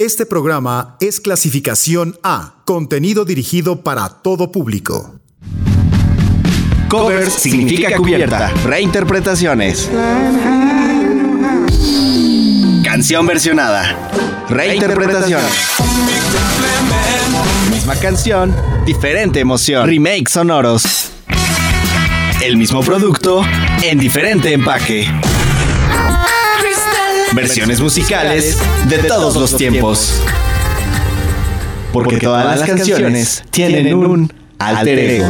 Este programa es clasificación A, contenido dirigido para todo público. Covers significa cubierta, reinterpretaciones. Canción versionada, reinterpretación. Misma canción, diferente emoción. Remakes sonoros. El mismo producto en diferente empaque. Versiones musicales de todos los tiempos. Porque todas las canciones tienen un alter ego.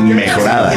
Mejoradas.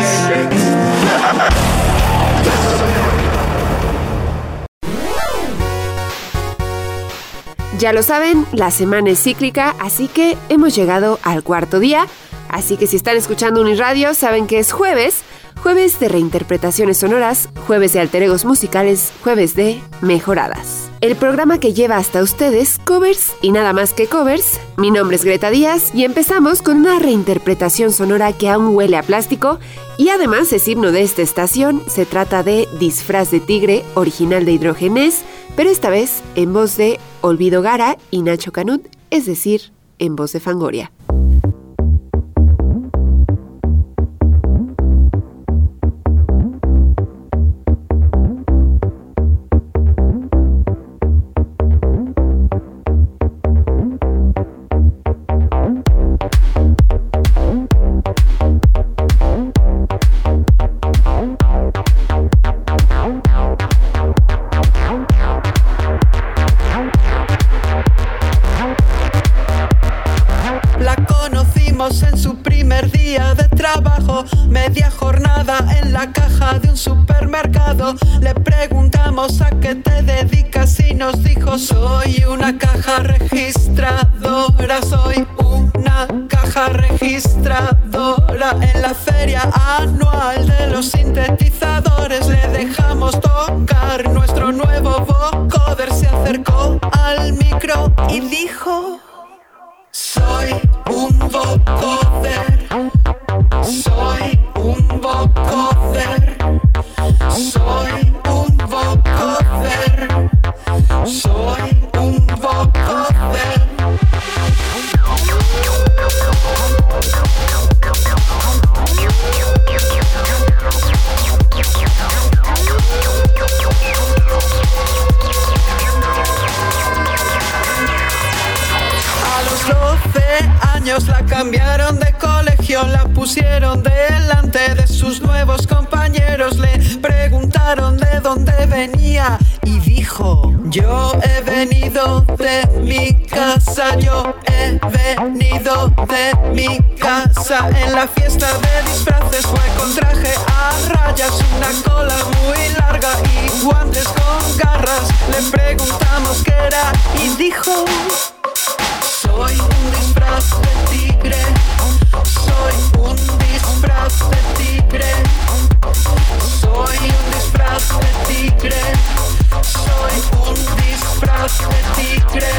Ya lo saben, la semana es cíclica, así que hemos llegado al cuarto día. Así que si están escuchando Uniradio, saben que es jueves Jueves de reinterpretaciones sonoras, jueves de alteregos musicales, jueves de mejoradas. El programa que lleva hasta ustedes covers y nada más que covers. Mi nombre es Greta Díaz y empezamos con una reinterpretación sonora que aún huele a plástico y además es himno de esta estación. Se trata de Disfraz de Tigre, original de Hidrogenés, pero esta vez en voz de Olvido Gara y Nacho Canut, es decir, en voz de Fangoria. Soy una caja registradora, soy una caja registradora. En la feria anual de los sintetizadores le dejamos tocar nuestro nuevo vocoder. Se acercó al micro y dijo: Soy un vocoder, soy un vocoder, soy un vocoder. Soy un vocoder. 12 años la cambiaron de colegio, la pusieron delante de sus nuevos compañeros, le preguntaron de dónde venía y dijo, yo he venido de mi casa, yo he venido de mi casa. En la fiesta de disfraces fue con traje a rayas, una cola muy larga y guantes con garras. Le preguntamos qué era y dijo, soy un disfraz de tigre, soy un disfraz de tigre, soy un disfraz de tigre. Soy un disfraz de tigre.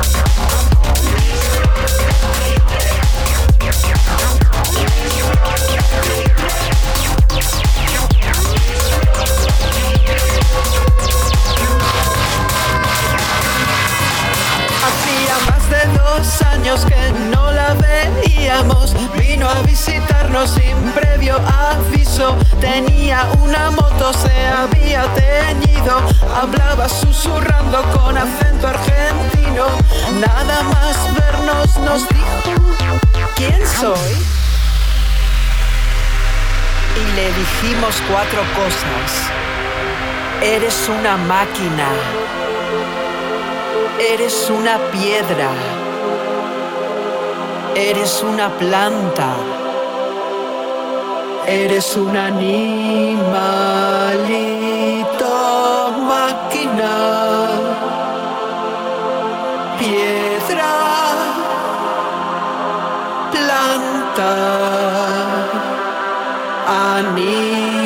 Hacía Vino a visitarnos sin previo aviso. Tenía una moto, se había teñido. Hablaba susurrando con acento argentino. Nada más vernos nos dijo: ¿Quién soy? Y le dijimos cuatro cosas. Eres una máquina. Eres una piedra. Eres una planta. Eres un animalito máquina. Piedra. Planta. Animalito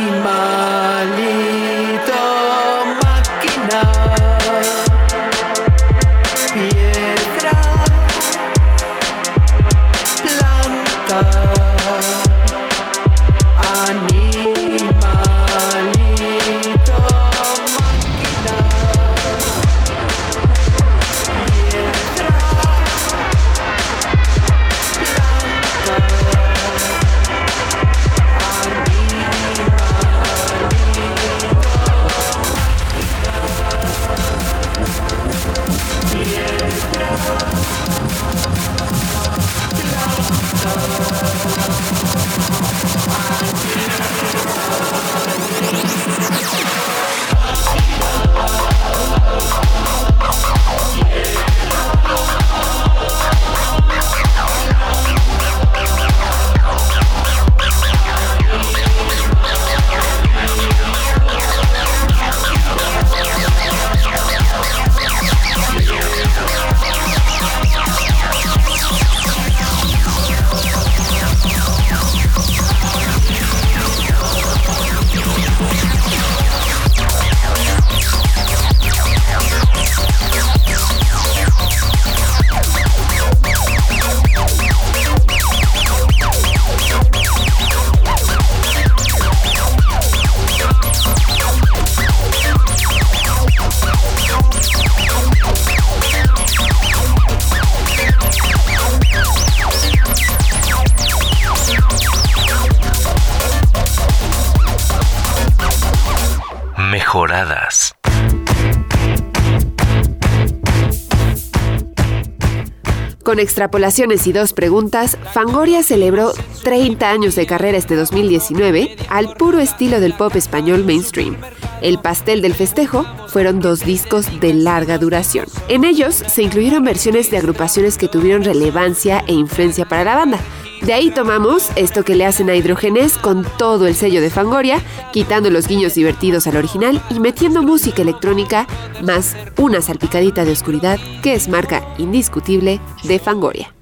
Con extrapolaciones y dos preguntas, Fangoria celebró 30 años de carrera este 2019 al puro estilo del pop español mainstream. El pastel del festejo fueron dos discos de larga duración. En ellos se incluyeron versiones de agrupaciones que tuvieron relevancia e influencia para la banda, de ahí tomamos esto que le hacen a Hidrogenes con todo el sello de Fangoria, quitando los guiños divertidos al original y metiendo música electrónica más una salpicadita de oscuridad que es marca indiscutible de Fangoria.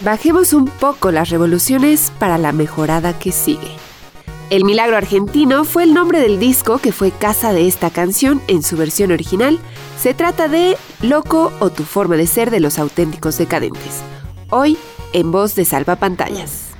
Bajemos un poco las revoluciones para la mejorada que sigue. El Milagro Argentino fue el nombre del disco que fue casa de esta canción en su versión original. Se trata de Loco o tu forma de ser de los auténticos decadentes Hoy en voz de Salva Pantallas.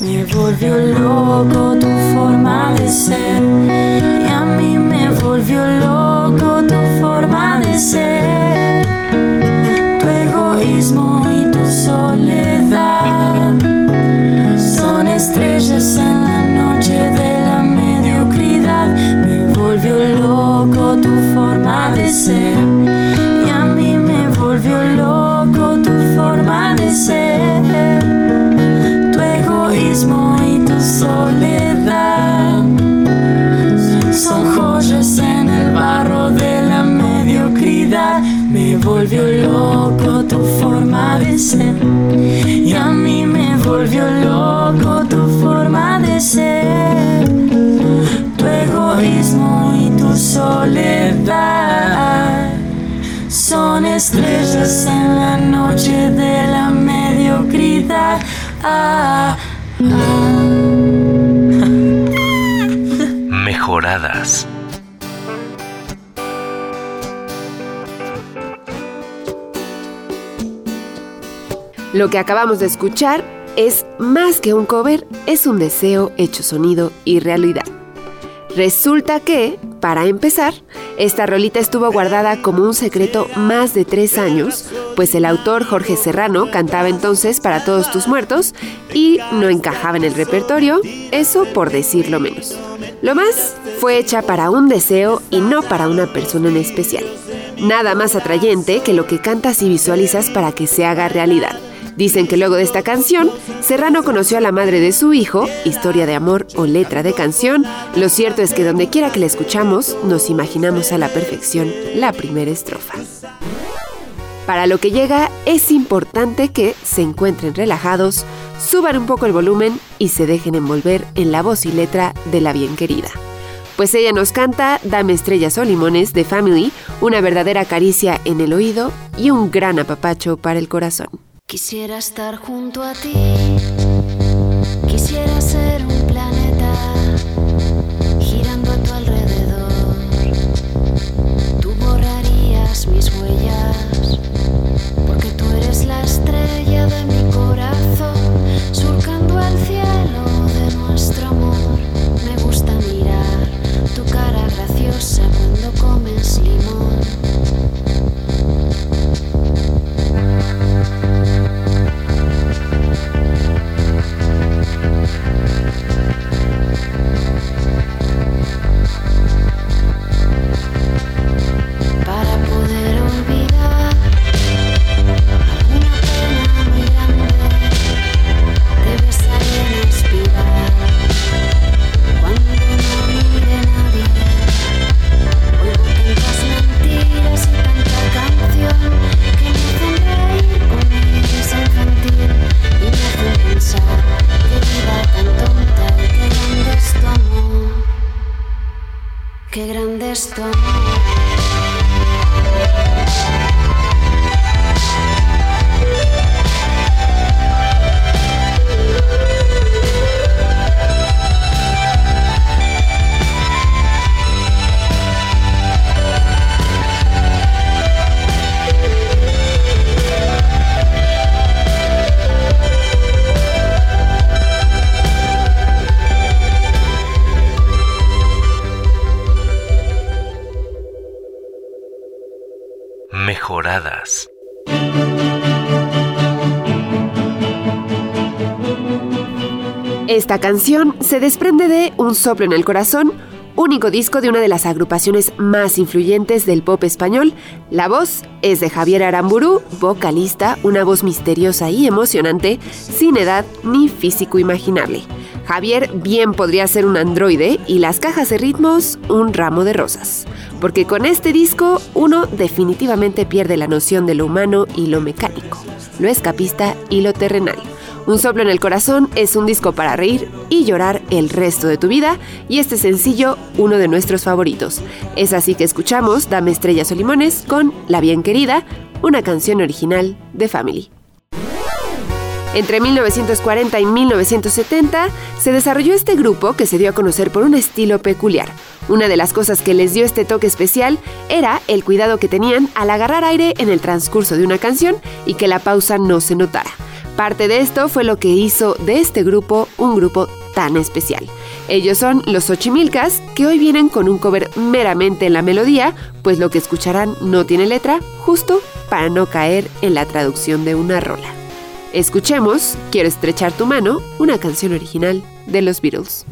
Me volvió loco tu forma de ser. Y a mí me volvió loco tu forma de ser. Tu egoísmo y tu soledad son estrellas en la noche de la mediocridad. Me volvió loco tu forma de ser. Y a mí me volvió loco tu forma de ser son joyas en el barro de la mediocridad. Me volvió loco tu forma de ser y a mí me volvió loco tu forma de ser. Tu egoísmo y tu soledad son estrellas en la noche de la mediocridad. Ah, Lo que acabamos de escuchar es más que un cover, es un deseo hecho sonido y realidad. Resulta que, para empezar, esta rolita estuvo guardada como un secreto más de tres años, pues el autor Jorge Serrano cantaba entonces para todos tus muertos y no encajaba en el repertorio, eso por decirlo menos. Lo más fue hecha para un deseo y no para una persona en especial. Nada más atrayente que lo que cantas y visualizas para que se haga realidad. Dicen que luego de esta canción, Serrano conoció a la madre de su hijo, historia de amor o letra de canción. Lo cierto es que donde quiera que la escuchamos, nos imaginamos a la perfección la primera estrofa. Para lo que llega, es importante que se encuentren relajados, suban un poco el volumen y se dejen envolver en la voz y letra de la bien querida Pues ella nos canta Dame estrellas o limones de Family, una verdadera caricia en el oído y un gran apapacho para el corazón. Quisiera estar junto a ti. Quisiera ser un planeta girando a tu alrededor. Tú borrarías mis huellas porque tú eres la estrella de mi yourself. Esta canción se desprende de Un soplo en el corazón, único disco de una de las agrupaciones más influyentes del pop español. La voz es de Javier Aramburu, vocalista, una voz misteriosa y emocionante, sin edad ni físico imaginable. Javier bien podría ser un androide y las cajas de ritmos un ramo de rosas. Porque con este disco uno definitivamente pierde la noción de lo humano y lo mecánico, lo escapista y lo terrenal. Un soplo en el corazón es un disco para reír y llorar el resto de tu vida y este sencillo uno de nuestros favoritos. Es así que escuchamos Dame estrellas o limones con La bien querida, una canción original de Family. Entre 1940 y 1970 se desarrolló este grupo que se dio a conocer por un estilo peculiar. Una de las cosas que les dio este toque especial era el cuidado que tenían al agarrar aire en el transcurso de una canción y que la pausa no se notara. Parte de esto fue lo que hizo de este grupo un grupo tan especial. Ellos son los Xochimilcas, que hoy vienen con un cover meramente en la melodía, pues lo que escucharán no tiene letra, justo para no caer en la traducción de una rola. Escuchemos Quiero estrechar tu mano, una canción original de los Beatles.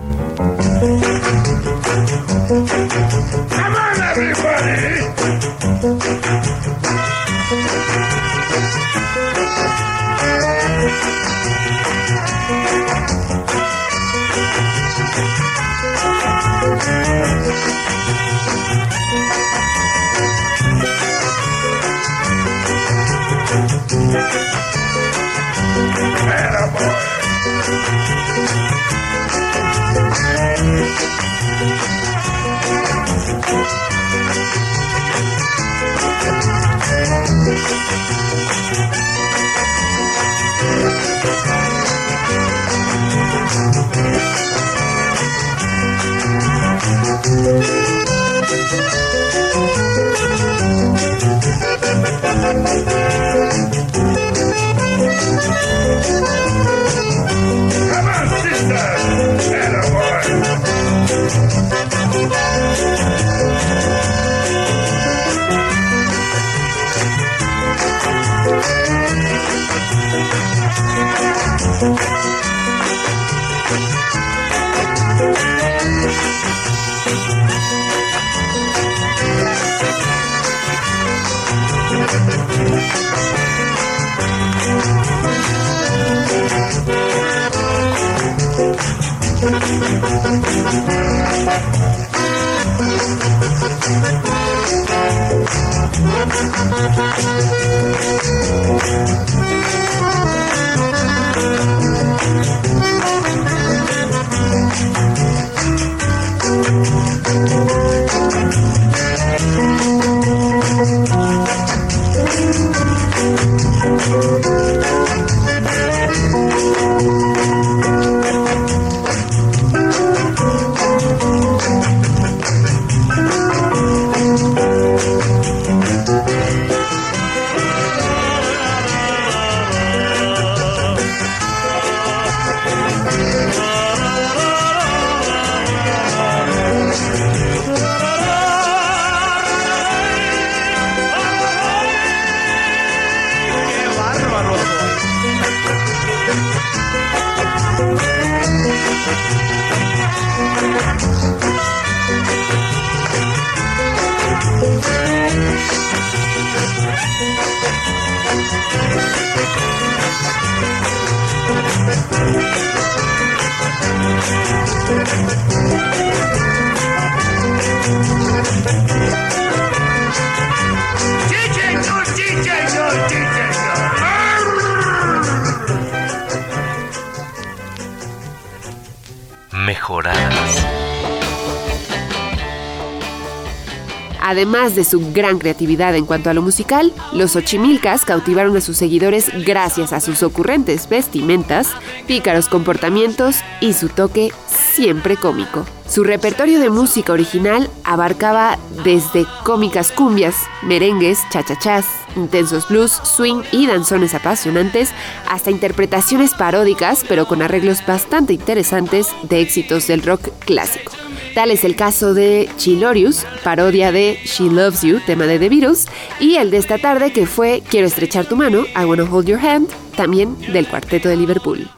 Además de su gran creatividad en cuanto a lo musical, los Ochimilcas cautivaron a sus seguidores gracias a sus ocurrentes vestimentas, pícaros comportamientos y su toque siempre cómico. Su repertorio de música original abarcaba desde cómicas cumbias, merengues, chachachás, intensos blues, swing y danzones apasionantes, hasta interpretaciones paródicas, pero con arreglos bastante interesantes de éxitos del rock clásico. Tal es el caso de Chilorius, parodia de She Loves You, tema de The Beatles, y el de esta tarde que fue Quiero estrechar tu mano, I Wanna Hold Your Hand, también del cuarteto de Liverpool.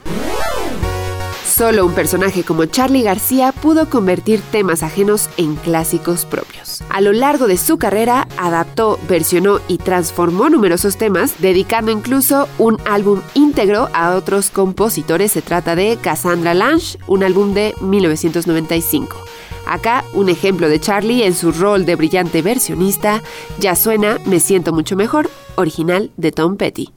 Solo un personaje como Charlie García pudo convertir temas ajenos en clásicos propios. A lo largo de su carrera, adaptó, versionó y transformó numerosos temas, dedicando incluso un álbum íntegro a otros compositores. Se trata de Cassandra Lange, un álbum de 1995. Acá un ejemplo de Charlie en su rol de brillante versionista, ya suena Me siento mucho mejor, original de Tom Petty.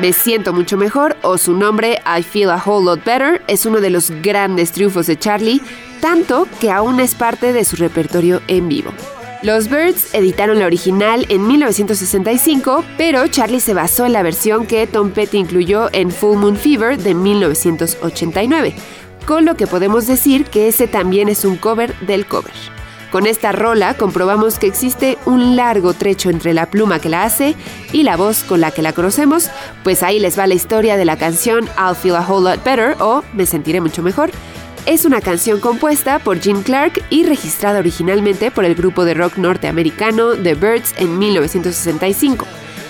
Me siento mucho mejor o su nombre I Feel a Whole Lot Better es uno de los grandes triunfos de Charlie, tanto que aún es parte de su repertorio en vivo. Los Birds editaron la original en 1965, pero Charlie se basó en la versión que Tom Petty incluyó en Full Moon Fever de 1989, con lo que podemos decir que ese también es un cover del cover. Con esta rola comprobamos que existe un largo trecho entre la pluma que la hace y la voz con la que la conocemos, pues ahí les va la historia de la canción I'll Feel a Whole Lot Better o Me Sentiré Mucho Mejor, es una canción compuesta por Gene Clark y registrada originalmente por el grupo de rock norteamericano The Birds en 1965.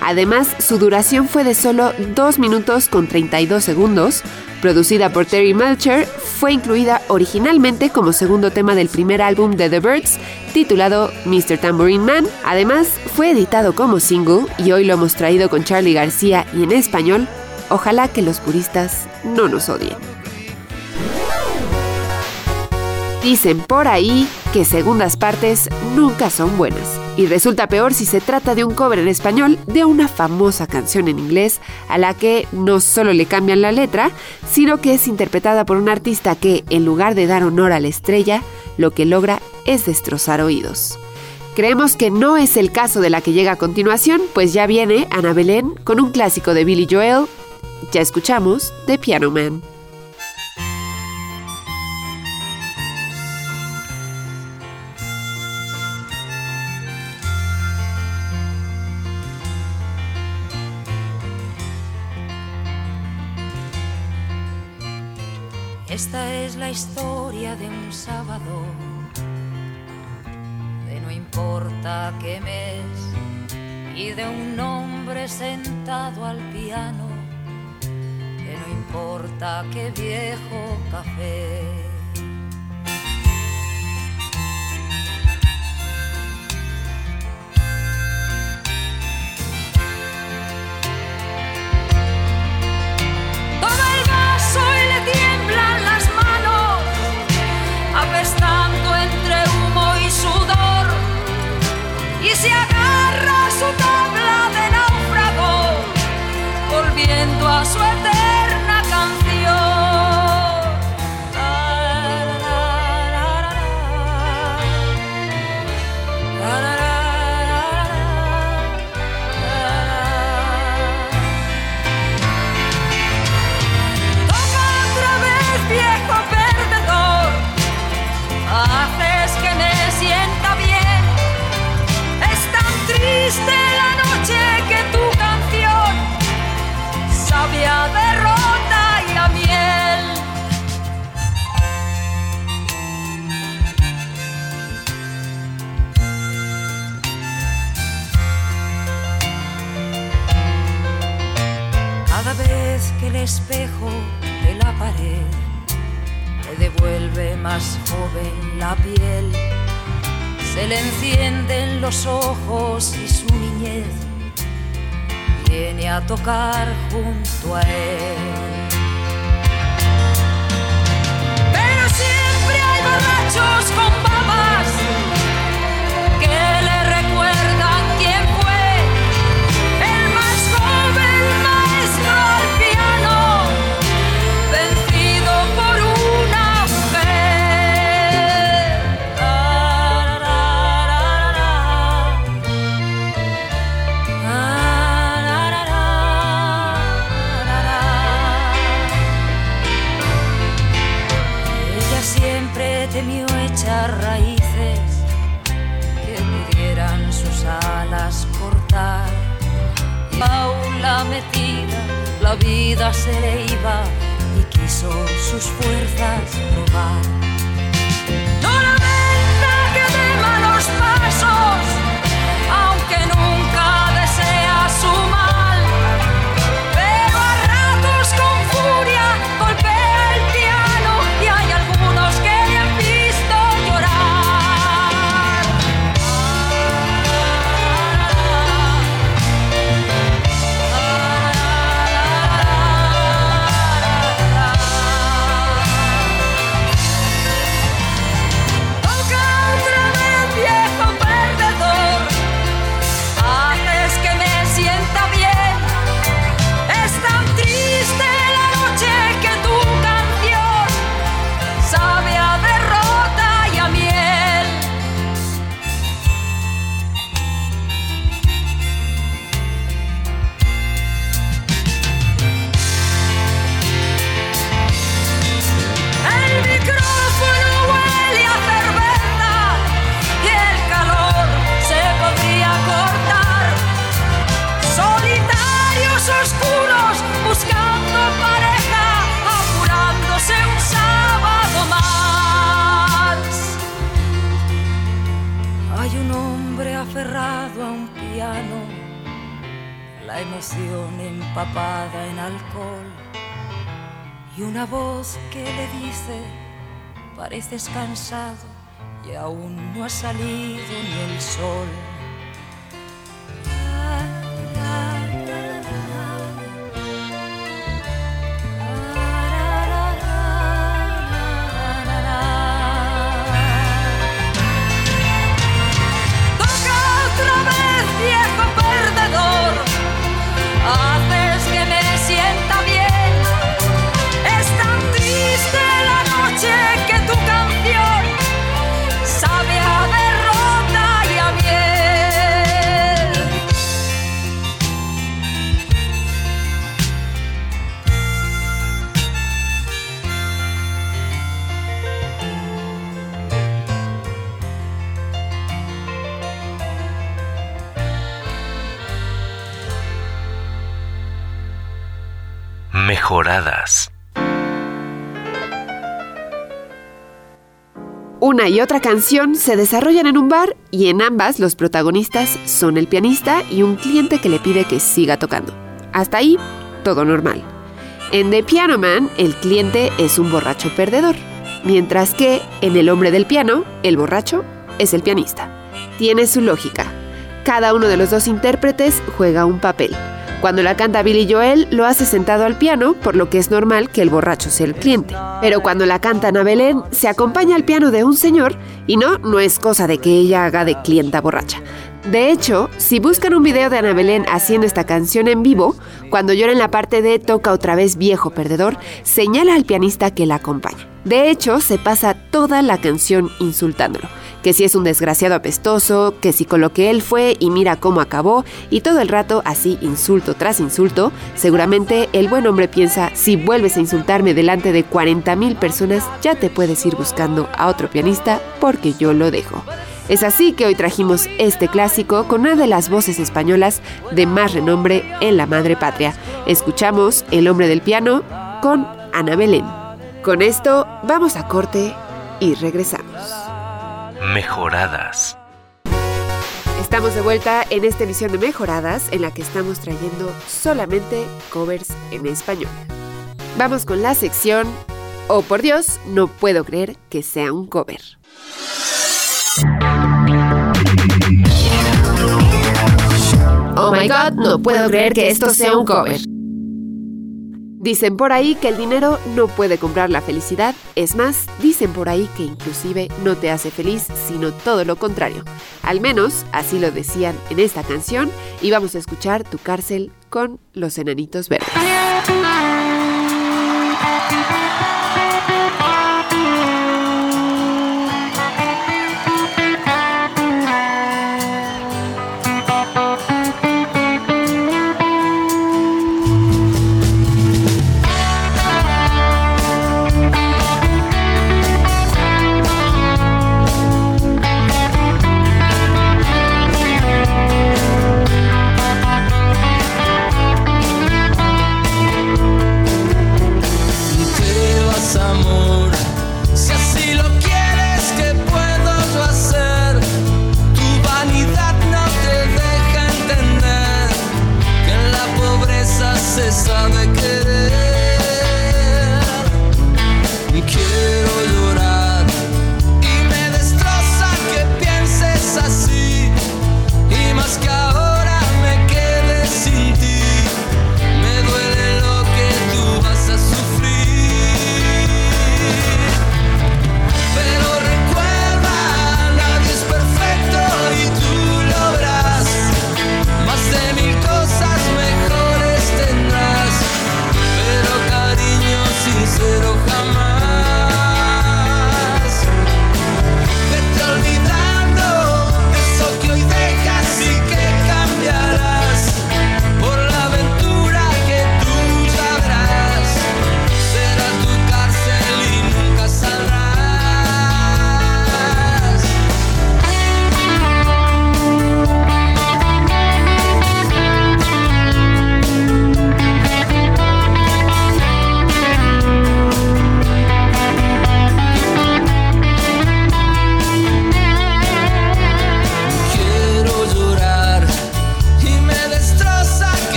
Además, su duración fue de solo 2 minutos con 32 segundos. Producida por Terry Melcher, fue incluida originalmente como segundo tema del primer álbum de The Birds, titulado Mr. Tambourine Man. Además, fue editado como single y hoy lo hemos traído con Charlie García y en español. Ojalá que los puristas no nos odien. Dicen por ahí que segundas partes nunca son buenas. Y resulta peor si se trata de un cover en español de una famosa canción en inglés a la que no solo le cambian la letra, sino que es interpretada por un artista que, en lugar de dar honor a la estrella, lo que logra es destrozar oídos. Creemos que no es el caso de la que llega a continuación, pues ya viene Ana Belén con un clásico de Billy Joel. Ya escuchamos The Piano Man. La historia de un sábado, de no importa qué mes, y de un hombre sentado al piano, de no importa qué viejo café. corriendo a suerte. Espejo de la pared le devuelve más joven la piel, se le encienden los ojos y su niñez viene a tocar junto a él. Pero siempre hay borrachos con babas vida se le iba y quiso sus fuerzas probar. Una y otra canción se desarrollan en un bar y en ambas los protagonistas son el pianista y un cliente que le pide que siga tocando. Hasta ahí, todo normal. En The Piano Man, el cliente es un borracho perdedor, mientras que en El hombre del piano, el borracho es el pianista. Tiene su lógica. Cada uno de los dos intérpretes juega un papel. Cuando la canta Billy Joel, lo hace sentado al piano, por lo que es normal que el borracho sea el cliente. Pero cuando la canta Ana Belén, se acompaña al piano de un señor, y no, no es cosa de que ella haga de clienta borracha. De hecho, si buscan un video de Ana Belén haciendo esta canción en vivo, cuando llora en la parte de Toca otra vez viejo perdedor, señala al pianista que la acompaña. De hecho, se pasa toda la canción insultándolo que si es un desgraciado apestoso, que si con lo que él fue y mira cómo acabó, y todo el rato así insulto tras insulto, seguramente el buen hombre piensa, si vuelves a insultarme delante de 40 mil personas, ya te puedes ir buscando a otro pianista porque yo lo dejo. Es así que hoy trajimos este clásico con una de las voces españolas de más renombre en la madre patria. Escuchamos El hombre del piano con Ana Belén. Con esto vamos a corte y regresamos mejoradas. Estamos de vuelta en esta emisión de Mejoradas en la que estamos trayendo solamente covers en español. Vamos con la sección Oh por Dios, no puedo creer que sea un cover. Oh my god, no puedo creer que esto sea un cover. Dicen por ahí que el dinero no puede comprar la felicidad, es más, dicen por ahí que inclusive no te hace feliz, sino todo lo contrario. Al menos así lo decían en esta canción y vamos a escuchar Tu cárcel con los enanitos verdes.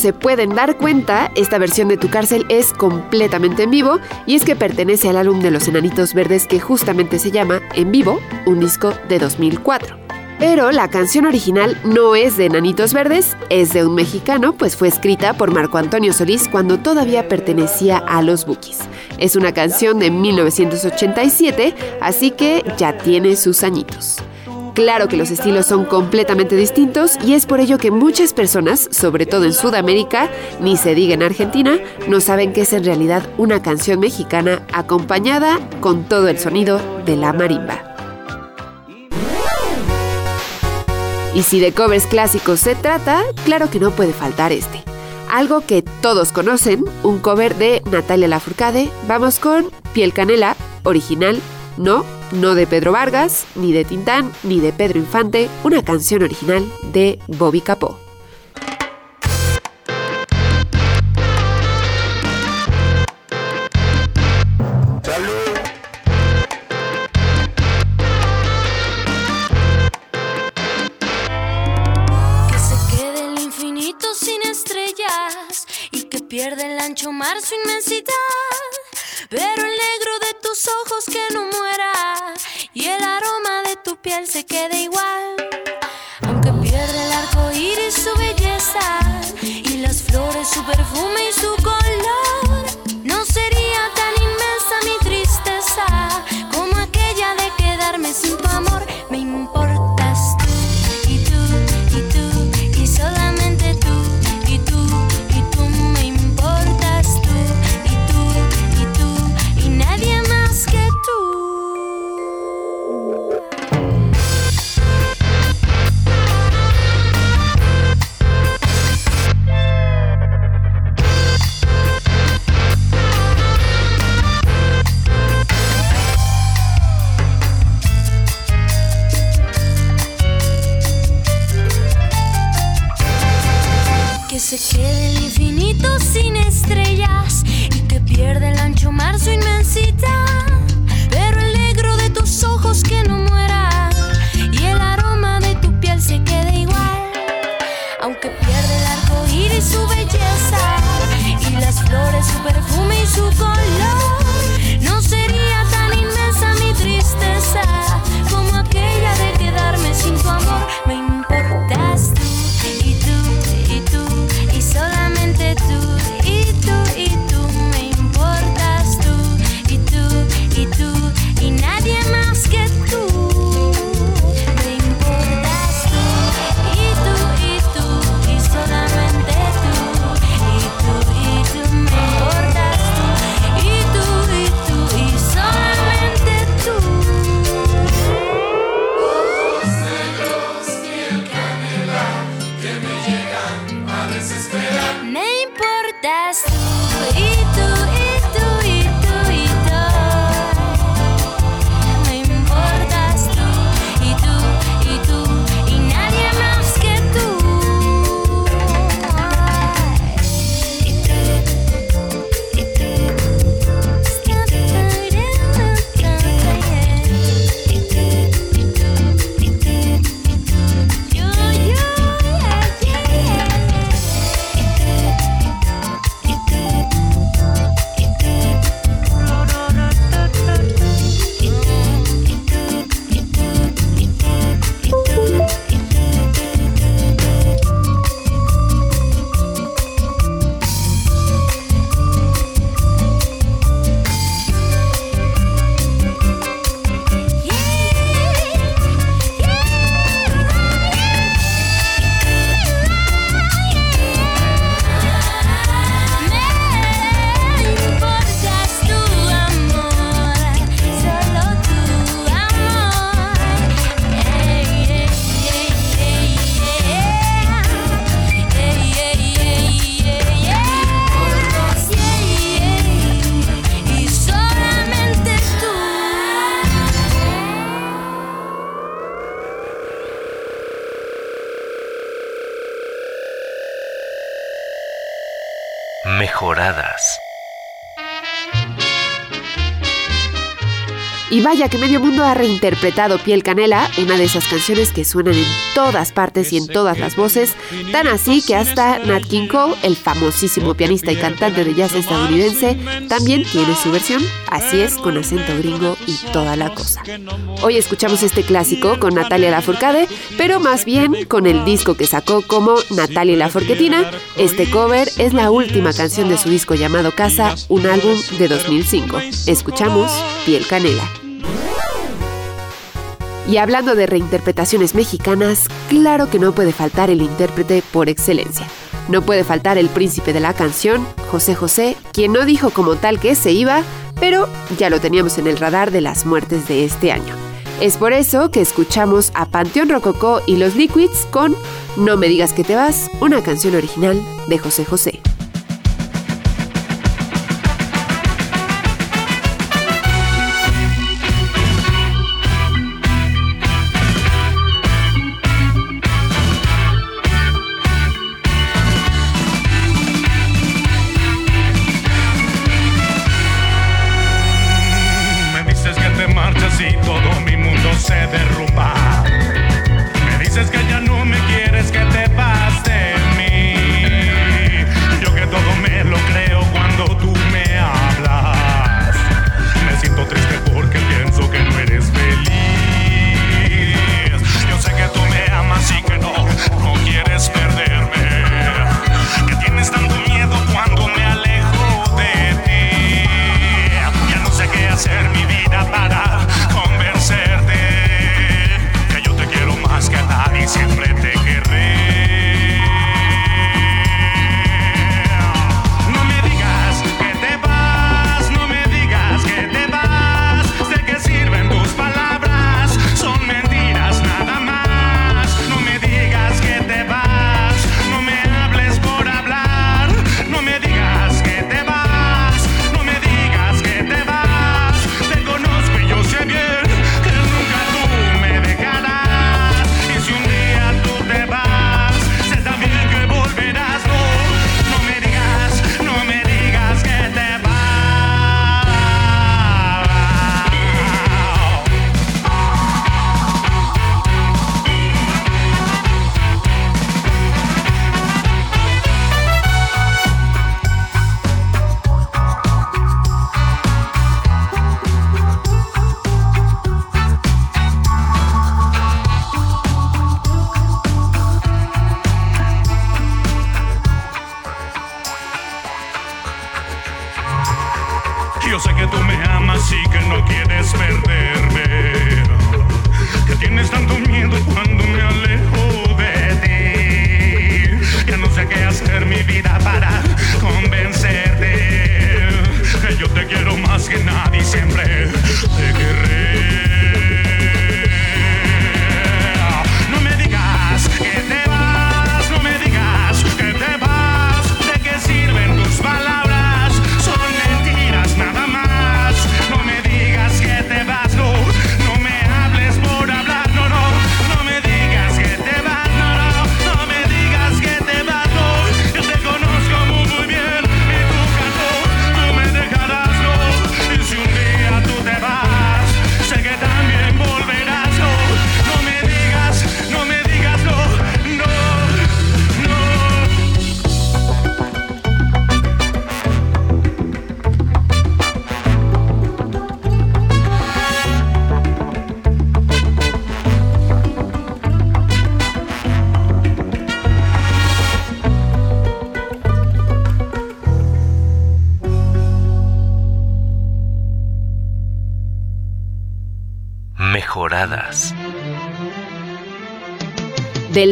Se pueden dar cuenta, esta versión de Tu Cárcel es completamente en vivo y es que pertenece al álbum de los Enanitos Verdes que justamente se llama En Vivo, un disco de 2004. Pero la canción original no es de Enanitos Verdes, es de un mexicano, pues fue escrita por Marco Antonio Solís cuando todavía pertenecía a los Bookies. Es una canción de 1987, así que ya tiene sus añitos. Claro que los estilos son completamente distintos y es por ello que muchas personas, sobre todo en Sudamérica, ni se diga en Argentina, no saben que es en realidad una canción mexicana acompañada con todo el sonido de la marimba. Y si de covers clásicos se trata, claro que no puede faltar este. Algo que todos conocen, un cover de Natalia Lafourcade. Vamos con Piel Canela, original, no, no de Pedro Vargas, ni de Tintán, ni de Pedro Infante, una canción original de Bobby Capó. Sin estrellas y que pierda el ancho mar su inmensidad. Pero el negro de tus ojos que no muera y el aroma de tu piel se quede igual. Aunque pierda el arco iris su belleza y las flores su perfume y su color, pierda el ancho mar su inmensidad. Pero el negro de tus ojos que no muera y el aroma de tu piel se quede igual. Aunque pierda el arco iris su belleza y las flores su perfume y su color, Mejoradas. Y vaya que medio mundo ha reinterpretado Piel Canela, una de esas canciones que suenan en todas partes y en todas las voces, tan así que hasta Nat King Cole, el famosísimo pianista y cantante de jazz estadounidense, también tiene su versión, así es, con acento gringo y toda la cosa. Hoy escuchamos este clásico con Natalia Lafourcade, pero más bien con el disco que sacó como Natalia Lafourquetina. Este cover es la última canción de su disco llamado Casa, un álbum de 2005. Escuchamos Piel Canela. Y hablando de reinterpretaciones mexicanas, claro que no puede faltar el intérprete por excelencia. No puede faltar el príncipe de la canción, José José, quien no dijo como tal que se iba, pero ya lo teníamos en el radar de las muertes de este año. Es por eso que escuchamos a Panteón Rococó y los Liquids con No me digas que te vas, una canción original de José José.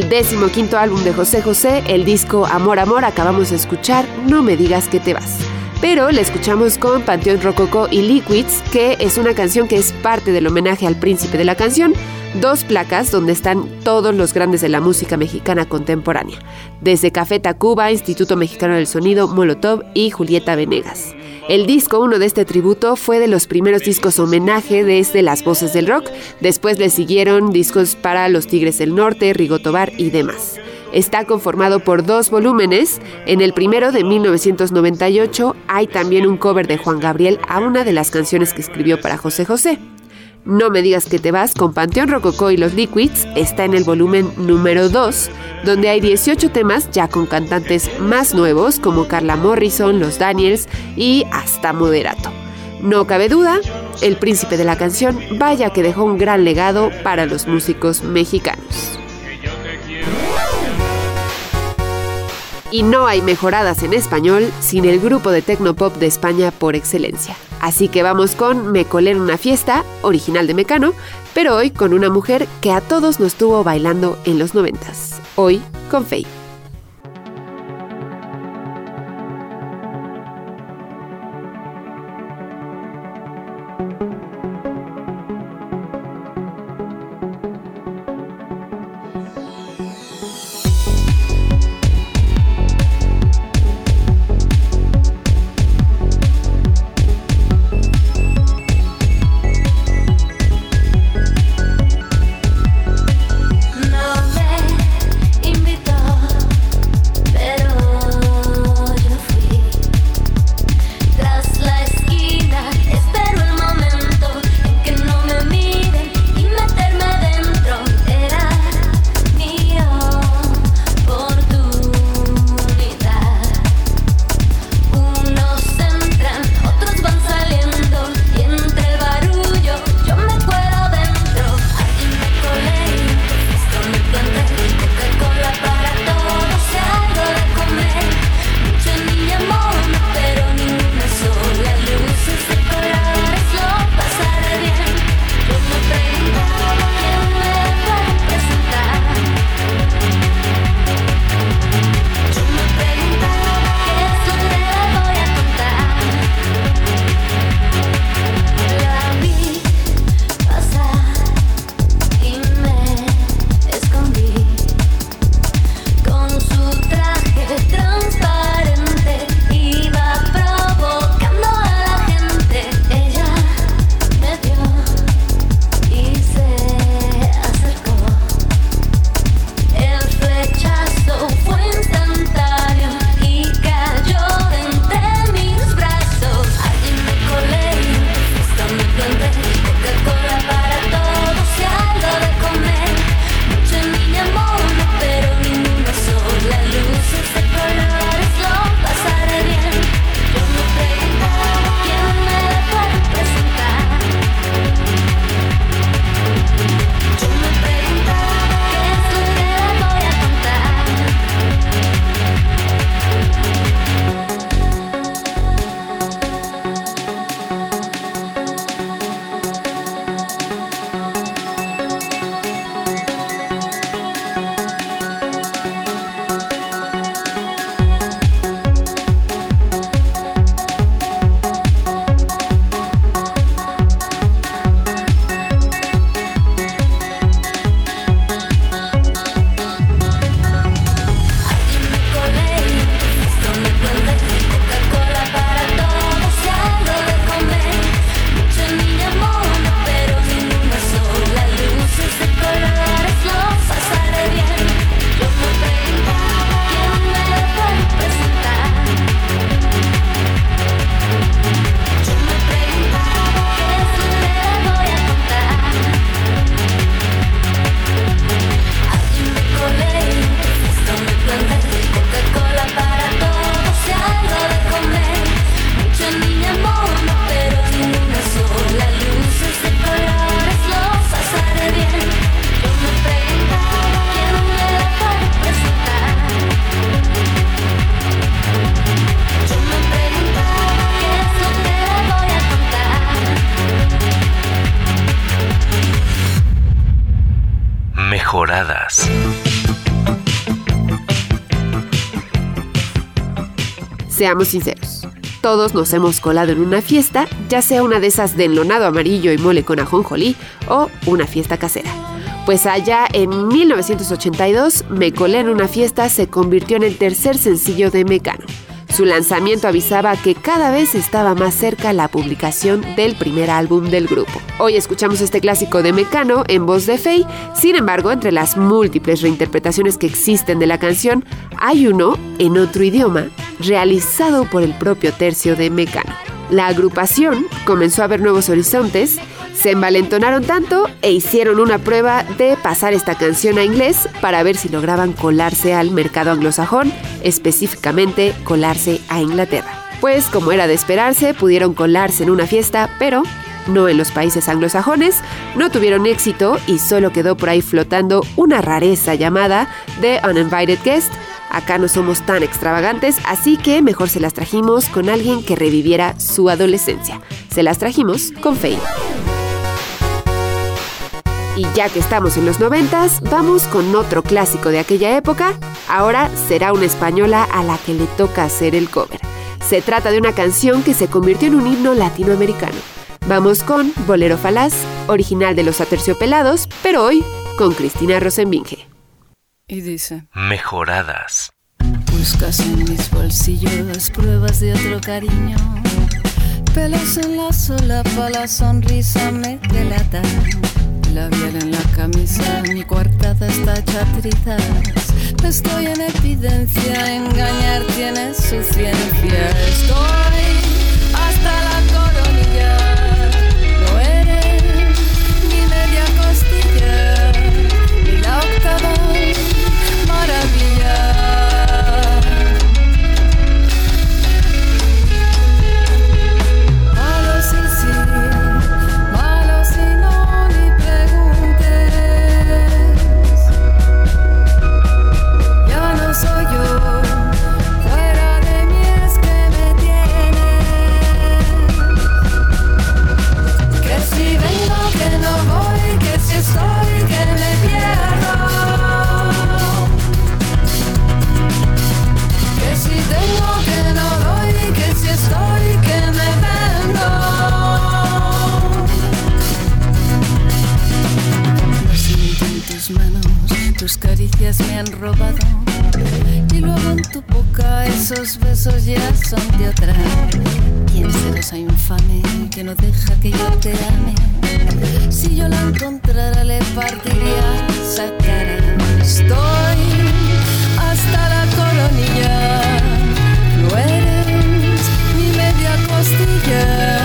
Del décimo quinto álbum de José José, el disco Amor Amor, acabamos de escuchar No me digas que te vas. Pero la escuchamos con Panteón Rococo y Liquids, que es una canción que es parte del homenaje al príncipe de la canción, dos placas donde están todos los grandes de la música mexicana contemporánea, desde Café Tacuba, Instituto Mexicano del Sonido, Molotov y Julieta Venegas. El disco uno de este tributo fue de los primeros discos homenaje desde las voces del rock. Después le siguieron discos para Los Tigres del Norte, Rigotobar y demás. Está conformado por dos volúmenes. En el primero de 1998 hay también un cover de Juan Gabriel a una de las canciones que escribió para José José. No me digas que te vas con Panteón Rococó y los Liquids está en el volumen número 2, donde hay 18 temas ya con cantantes más nuevos como Carla Morrison, Los Daniels y hasta Moderato. No cabe duda, el príncipe de la canción vaya que dejó un gran legado para los músicos mexicanos. Y no hay mejoradas en español sin el grupo de tecnopop de España por excelencia. Así que vamos con Me colé en una fiesta, original de Mecano, pero hoy con una mujer que a todos nos tuvo bailando en los noventas. Hoy con Faye. Seamos sinceros, todos nos hemos colado en una fiesta, ya sea una de esas de enlonado amarillo y mole con ajonjolí o una fiesta casera. Pues allá en 1982, Me colé en una fiesta se convirtió en el tercer sencillo de Mecano. Su lanzamiento avisaba que cada vez estaba más cerca la publicación del primer álbum del grupo. Hoy escuchamos este clásico de Mecano en voz de Faye, sin embargo, entre las múltiples reinterpretaciones que existen de la canción, hay uno en otro idioma realizado por el propio tercio de Mecano. La agrupación comenzó a ver nuevos horizontes, se envalentonaron tanto e hicieron una prueba de pasar esta canción a inglés para ver si lograban colarse al mercado anglosajón, específicamente colarse a Inglaterra. Pues como era de esperarse, pudieron colarse en una fiesta, pero no en los países anglosajones, no tuvieron éxito y solo quedó por ahí flotando una rareza llamada The Uninvited Guest, Acá no somos tan extravagantes, así que mejor se las trajimos con alguien que reviviera su adolescencia. Se las trajimos con Faye. Y ya que estamos en los noventas, vamos con otro clásico de aquella época. Ahora será una española a la que le toca hacer el cover. Se trata de una canción que se convirtió en un himno latinoamericano. Vamos con Bolero Falaz, original de los Aterciopelados, pero hoy con Cristina Rosenbinge. Y dice, Mejoradas. buscas en mis bolsillos pruebas de otro cariño. Pelos en la solapa, la sonrisa me delata. Labial en la camisa, mi coartada está hecha trizas. Estoy en evidencia, engañar tiene su ciencia. Estoy hasta la caricias me han robado. Y luego en tu boca esos besos ya son de otra. ¿Quién esa infame que no deja que yo te ame? Si yo la encontrara le partiría esa cara. Estoy hasta la coronilla. No eres mi media costilla.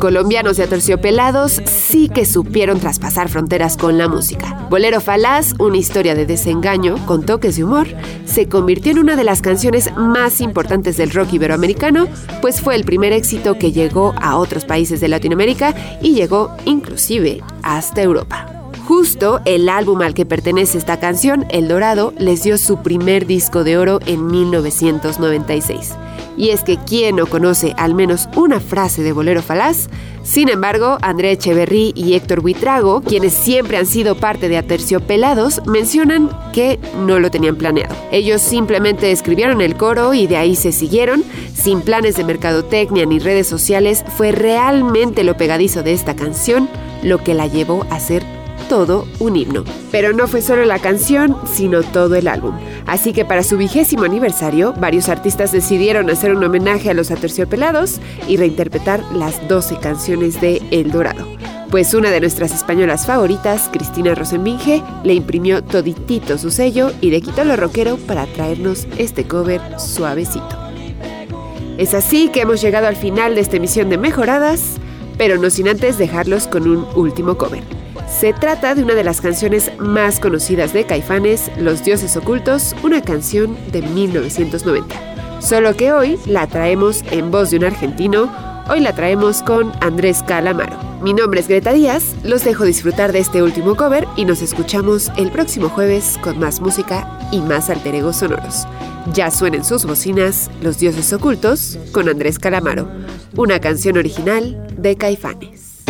Colombianos de Aterciopelados sí que supieron traspasar fronteras con la música. Bolero Falaz, una historia de desengaño con toques de humor, se convirtió en una de las canciones más importantes del rock iberoamericano, pues fue el primer éxito que llegó a otros países de Latinoamérica y llegó inclusive hasta Europa. Justo el álbum al que pertenece esta canción, El Dorado, les dio su primer disco de oro en 1996. Y es que quien no conoce al menos una frase de Bolero Falaz, sin embargo, André Echeverry y Héctor Buitrago, quienes siempre han sido parte de Aterciopelados, mencionan que no lo tenían planeado. Ellos simplemente escribieron el coro y de ahí se siguieron, sin planes de mercadotecnia ni redes sociales, fue realmente lo pegadizo de esta canción lo que la llevó a ser todo un himno. Pero no fue solo la canción, sino todo el álbum. Así que para su vigésimo aniversario, varios artistas decidieron hacer un homenaje a los aterciopelados y reinterpretar las 12 canciones de El Dorado. Pues una de nuestras españolas favoritas, Cristina Rosenbinge, le imprimió toditito su sello y le quitó lo rockero para traernos este cover suavecito. Es así que hemos llegado al final de esta emisión de Mejoradas, pero no sin antes dejarlos con un último cover. Se trata de una de las canciones más conocidas de Caifanes, Los Dioses Ocultos, una canción de 1990. Solo que hoy la traemos en voz de un argentino, hoy la traemos con Andrés Calamaro. Mi nombre es Greta Díaz, los dejo disfrutar de este último cover y nos escuchamos el próximo jueves con más música y más alter sonoros. Ya suenen sus bocinas Los Dioses Ocultos con Andrés Calamaro, una canción original de Caifanes.